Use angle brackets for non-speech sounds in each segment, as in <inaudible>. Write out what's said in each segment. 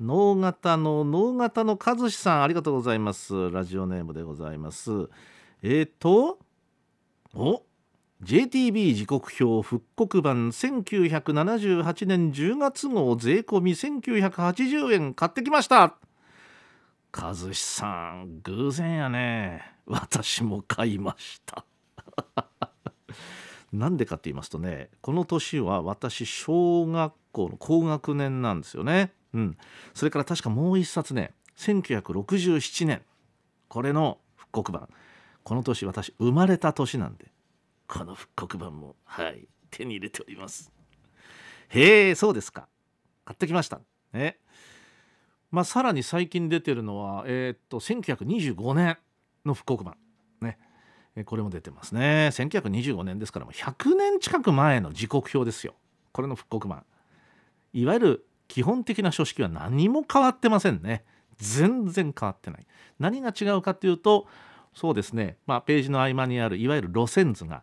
脳型の脳型の和志さんありがとうございます。ラジオネームでございます。えーとお JTB 時刻表復刻版1978年10月号税込み1980円買ってきました。和志さん偶然やね。私も買いました。<laughs> なんでかって言いますとねこの年は私小学校の高学年なんですよね、うん、それから確かもう一冊ね1967年。これの復刻版。この年私生まれた年なんで。この復刻版もはい手に入れております。へえそうですか。買ってきました。ね。まあさらに最近出てるのはえー、っと1925年の復刻版。ね。これも出てますね。1925年ですからもう100年近く前の時刻表ですよ。これの復刻版。いわゆる基本的な書式は何も変わってませんね。全然変わってない。何が違うかっていうとそうですね、まあ、ページの合間にあるいわゆる路線図が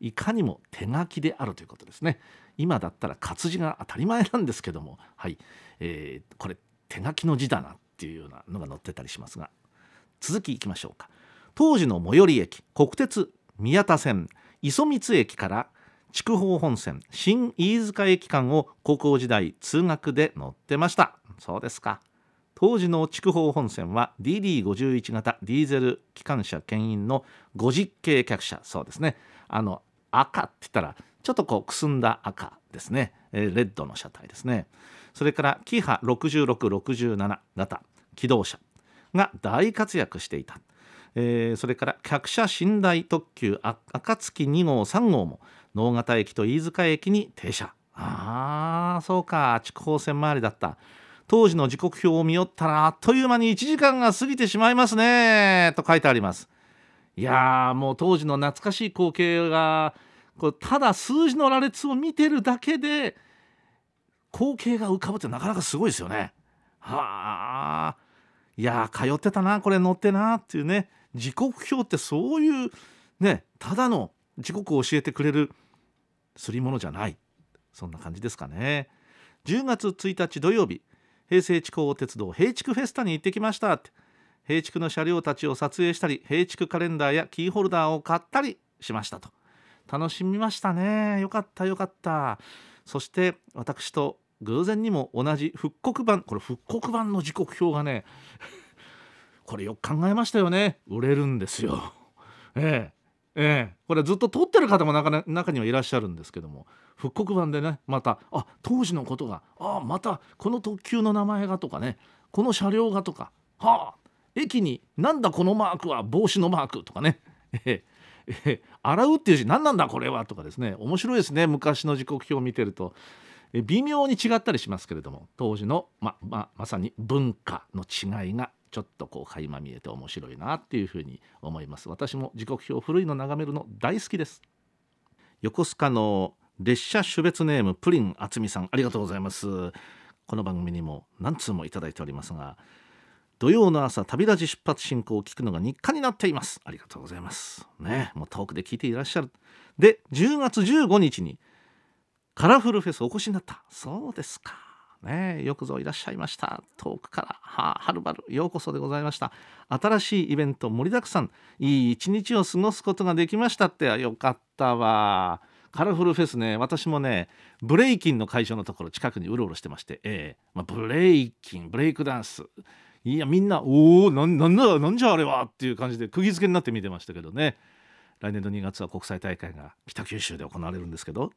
いかにも手書きであるということですね。今だったら活字が当たり前なんですけどもはい、えー、これ手書きの字だなっていうようなのが載ってたりしますが。続きいきましょうか。当時の最寄り駅国鉄宮田線磯光駅から筑豊本線新飯塚駅間を高校時代通学で乗ってました。そうですか。当時の筑豊本線は DD51 型ディーゼル機関車牽引の50系客車。そうですね。あの赤って言ったらちょっとこうくすんだ赤ですね、レッドの車体ですね。それからキハ6667型機動車が大活躍していた、えー、それから客車寝台特急あ暁2号3号も能形駅と飯塚駅に停車。ああそうか。筑豊線周りだった。当時の時刻表を見よったらあっという間に1時間が過ぎてしまいますね。と書いてあります。いやもう当時の懐かしい光景がこうただ数字の羅列を見てるだけで光景が浮かぶってなかなかすごいですよね。はあいや通ってたなこれ乗ってなっていうね。時刻表ってそういうねただの時刻を教えてくれるすり物じゃない。そんな感じですかね。10月1日土曜日平成地高鉄道平築フェスタに行ってきましたって。平築の車両たちを撮影したり平築カレンダーやキーホルダーを買ったりしましたと。楽しみましたね。よかったよかった。そして私と偶然にも同じ復刻版。これ復刻版の時刻表がね <laughs> これよく考えましたよね。売れるんですよ。ええ。ええ、これずっと撮ってる方も中中にはいらっしゃるんですけども。復刻版でねまたあ当時のことがあまたこの特急の名前がとかねこの車両がとかはあ駅になんだこのマークは帽子のマークとかね、ええ。洗うっていう字何なんだこれはとかですね。面白いですね昔の時刻表を見てると。え微妙に違ったりしますけれども当時のまままさに文化の違いがちょっとこう垣間見えて面白いなっていうふうに思います。私も時刻表古いの眺めるの大好きです。横須賀の列車種別ネームプリン厚美さんありがとうございます。この番組にも何通もいただいておりますが土曜の朝旅立ち出発進行を聞くのが日課になっています。ありがとうございます。ねもう遠くで聞いていらっしゃる。で10月15日にカラフルフェスお越しになった。そうですか。ねよくぞいらっしゃいました。遠くからははるばるようこそでございました。新しいイベント盛りだくさん。いい一日を過ごすことができましたってよかったわ。カラフルフェスね私もねブレイキンの会場のところ近くにうろうろしてまして、えーまあ、ブレイキンブレイクダンス。いやみんなおおんんだなんじゃあれはっていう感じで釘付けになって見てましたけどね。来年の2月は国際大会が北九州で行われるんですけど。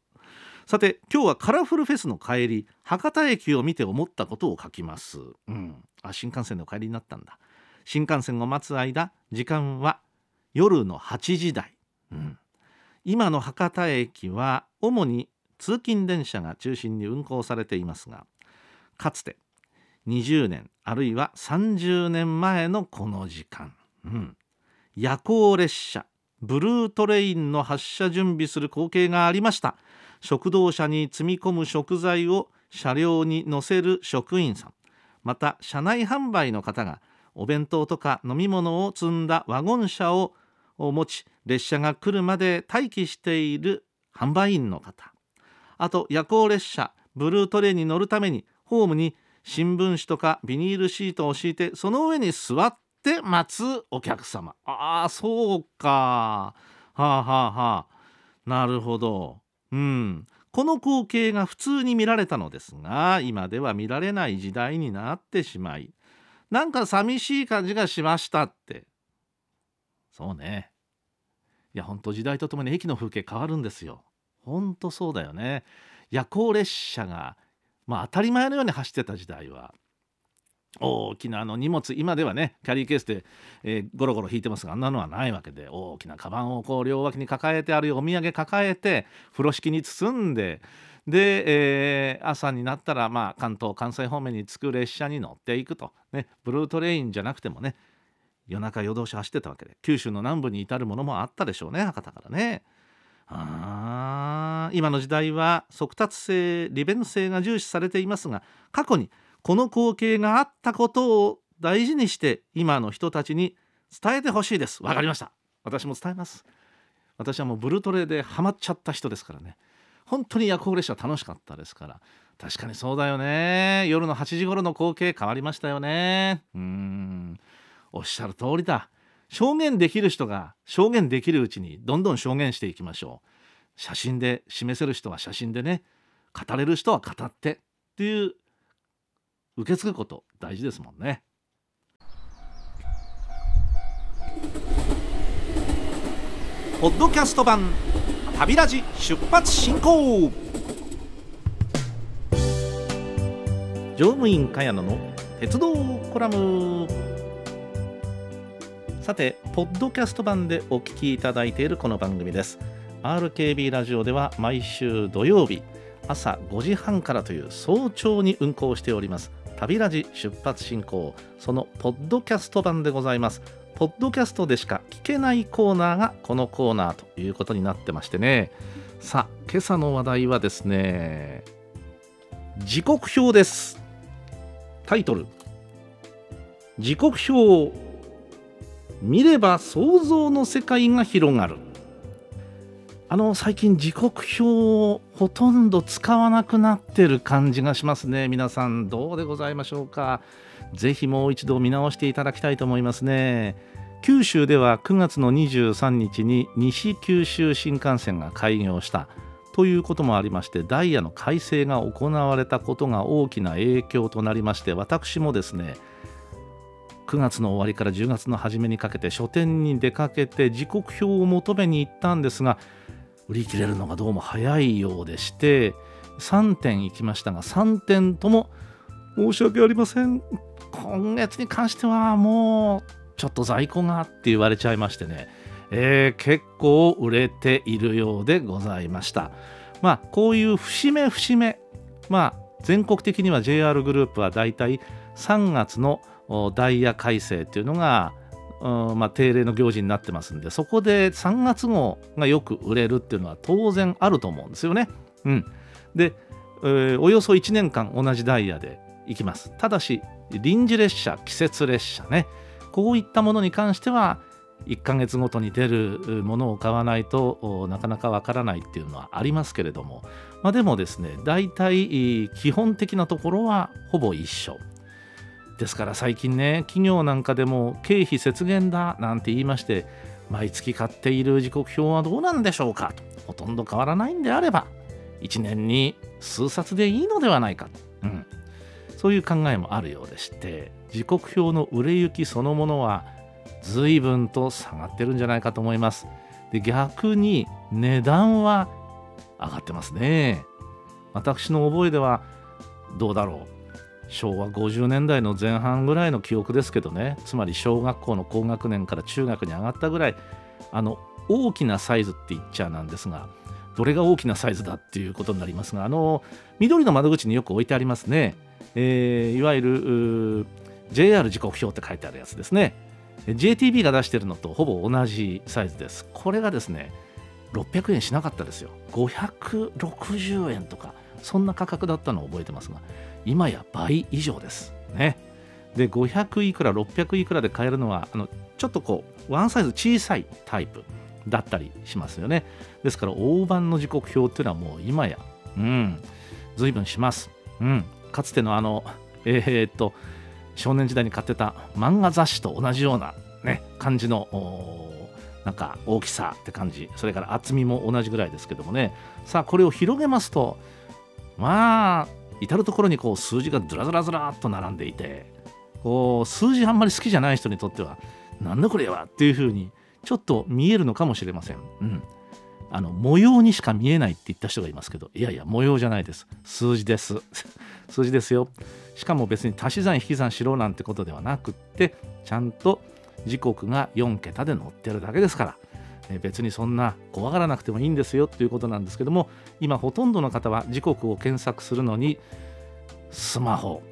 さて今日はカラフルフェスの帰り博多駅を見て思ったことを書きます、うん、あ新幹線の帰りになったんだ。新幹線を待つ間時間は夜の8時台、うん、今の博多駅は主に通勤電車が中心に運行されていますがかつて20年あるいは30年前のこの時間、うん、夜行列車ブルートレインの発車準備する光景がありました。食堂車に積み込む食材を車両に乗せる職員さん。また車内販売の方がお弁当とか飲み物を積んだワゴン車を持ち列車が来るまで待機している販売員の方。あと夜行列車ブルートレイに乗るためにホームに新聞紙とかビニールシートを敷いてその上に座って待つお客様。ああそうか。はあはあはあ。なるほど。うん。この光景が普通に見られたのですが今では見られない時代になってしまいなんか寂しい感じがしましたって。そうね。いやほんと時代とともに駅の風景変わるんですよ。ほんとそうだよね。夜行列車がまあ当たり前のように走ってた時代は。大きなあの荷物今ではねキャリーケースで、えー、ゴロゴロ引いてますがあんなのはないわけで大きなカバンをこう両脇に抱えてあるいはお土産抱えて風呂敷に包んでで、えー、朝になったら、まあ、関東関西方面に着く列車に乗っていくと、ね、ブルートレインじゃなくてもね夜中夜通し走ってたわけで九州の南部に至るものもあったでしょうね博多からね。あ今の時代は速達性利便性が重視されていますが過去にこの光景があったことを大事にして今の人たちに伝えてほしいです。わかりました。私も伝えます。私はもうブルトレでハマっちゃった人ですからね。本当に夜行列車楽しかったですから。確かにそうだよね。夜の8時頃の光景変わりましたよね。うん。おっしゃる通りだ。証言できる人が証言できるうちにどんどん証言していきましょう。写真で示せる人は写真でね。語れる人は語ってっていう受け継ぐこと大事ですもんね。ポッドキャスト版旅ラジ出発進行。乗務員茅野の鉄道コラム。さてポッドキャスト版でお聞きいただいているこの番組です。RKB ラジオでは毎週土曜日朝5時半からという早朝に運行しております旅ラジ出発進行。そのポッドキャスト版でございます。ポッドキャストでしか聞けないコーナーがこのコーナーということになってましてね。さあ今朝の話題はですね時刻表です。タイトル。時刻表見れば想像の世界が広がる。あの最近時刻表をほとんど使わなくなってる感じがしますね。皆さんどうでございましょうか。ぜひもう一度見直していただきたいと思いますね。九州では9月の23日に西九州新幹線が開業した。ということもありましてダイヤの改正が行われたことが大きな影響となりまして私もですね9月の終わりから10月の初めにかけて書店に出かけて時刻表を求めに行ったんですが売り切れるのがどうも早いようでして3点行きましたが3点とも申し訳ありません。今月に関してはもうちょっと在庫がって言われちゃいましてね、えー、結構売れているようでございました。まあこういう節目節目。まあ全国的には JR グループはだいたい3月のダイヤ改正っていうのがまあ、定例の行事になってますんでそこで3月号がよく売れるっていうのは当然あると思うんですよね。うん、で、えー、およそ1年間同じダイヤで行きます。ただし臨時列車季節列車ねこういったものに関しては1ヶ月ごとに出るものを買わないとなかなかわからないっていうのはありますけれども、まあ、でもですね大体基本的なところはほぼ一緒ですから最近ね企業なんかでも経費節減だなんて言いまして毎月買っている時刻表はどうなんでしょうかと。ほとんど変わらないんであれば1年に数冊でいいのではないか、うん、そういう考えもあるようでして時刻表の売れ行きそのものは随分と下がってるんじゃないかと思います。で逆に値段は上がってますね。私の覚えではどうだろう。昭和50年代の前半ぐらいの記憶ですけどね。つまり小学校の高学年から中学に上がったぐらいあの大きなサイズって言っちゃなんですがどれが大きなサイズだっていうことになりますがあの緑の窓口によく置いてありますね。えー、いわゆる JR 時刻表って書いてあるやつですね。JTB が出してるのとほぼ同じサイズです。これがですね600円しなかったですよ。560円とか。そんな価格だったのを覚えてますが今や倍以上です。ね。で500いくら600いくらで買えるのはあのちょっとこうワンサイズ小さいタイプだったりしますよね。ですから大判の時刻表っていうのはもう今やうん随分します。うん。かつてのあのえー、っと少年時代に買ってた漫画雑誌と同じようなね感じのなんか大きさって感じ。それから厚みも同じぐらいですけどもね。さあこれを広げますとまあ至る所にこう数字がずらずらずらっと並んでいてこう数字あんまり好きじゃない人にとってはなんだこれはっていうふうにちょっと見えるのかもしれません。うん。あの模様にしか見えないって言った人がいますけどいやいや模様じゃないです。数字です。<laughs> 数字ですよ。しかも別に足し算引き算しろなんてことではなくってちゃんと時刻が4桁で載ってるだけですから、別にそんな怖がらなくてもいいんですよということなんですけども今ほとんどの方は時刻を検索するのにスマホ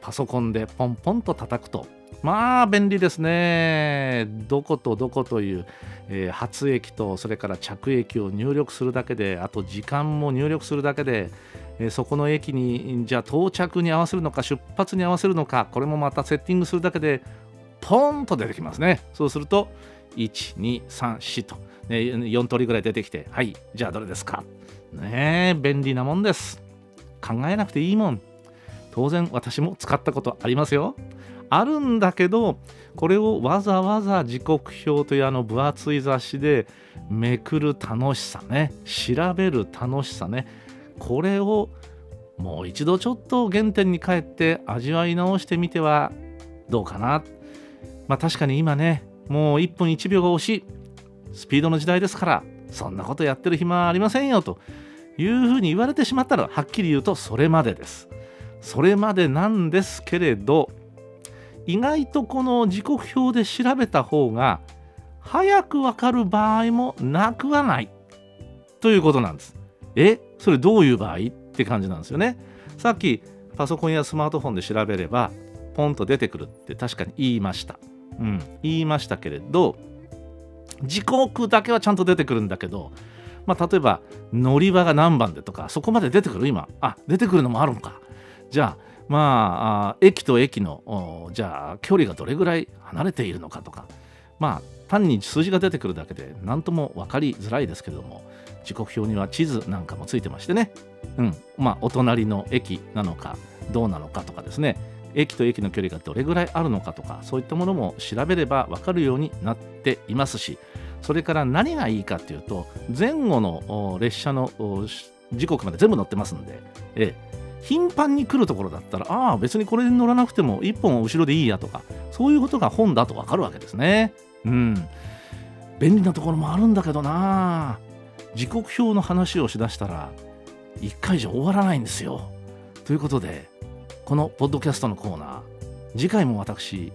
パソコンでポンポンと叩くとまあ便利ですね。どことどこという、えー、発駅とそれから着駅を入力するだけであと時間も入力するだけで、えー、そこの駅にじゃあ到着に合わせるのか出発に合わせるのかこれもまたセッティングするだけでポンと出てきますね。そうすると1234と、ね、4通りぐらい出てきてはいじゃあどれですか？ね便利なもんです。考えなくていいもん。当然私も使ったことありますよ。あるんだけどこれをわざわざ時刻表というあの分厚い雑誌でめくる楽しさね調べる楽しさねこれをもう一度ちょっと原点に帰って味わい直してみてはどうかな。まあ確かに今ねもう1分1秒が惜しいスピードの時代ですからそんなことやってる暇はありませんよというふうに言われてしまったらはっきり言うとそれまでですそれまでなんですけれど意外とこの時刻表で調べた方が早くわかる場合もなくはないということなんです。え？それどういう場合？って感じなんですよね。さっきパソコンやスマートフォンで調べればポンと出てくるって確かに言いました。うん、言いましたけれど時刻だけはちゃんと出てくるんだけど、まあ、例えば乗り場が何番でとかそこまで出てくる？今。あ出てくるのもあるのか。じゃあまあ駅と駅のじゃあ距離がどれぐらい離れているのかとか。まあ単に数字が出てくるだけで何とも分かりづらいですけれども時刻表には地図なんかもついてましてね、うん。まあ、お隣の駅なのかどうなのかとかですね。駅と駅の距離がどれぐらいあるのかとかそういったものも調べれば分かるようになっていますしそれから何がいいかっていうと前後の列車の時刻まで全部載ってますんで、ええ、頻繁に来るところだったらああ別にこれに乗らなくても1本後ろでいいやとかそういうことが本だとわかるわけですね。うん。便利なところもあるんだけどな。時刻表の話をしだしたら1回じゃ終わらないんですよ。ということでこのポッドキャストのコーナー次回も私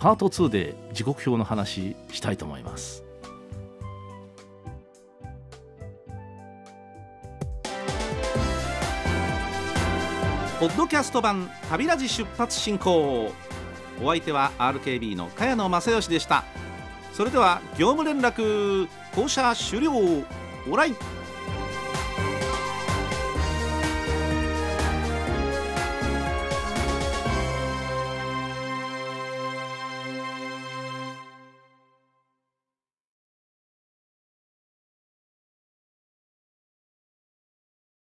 パート2で時刻表の話したいと思います。ポッドキャスト版旅ラジ出発進行。お相手は RKB の茅野正義でした。それでは業務連絡降車終了。オライ。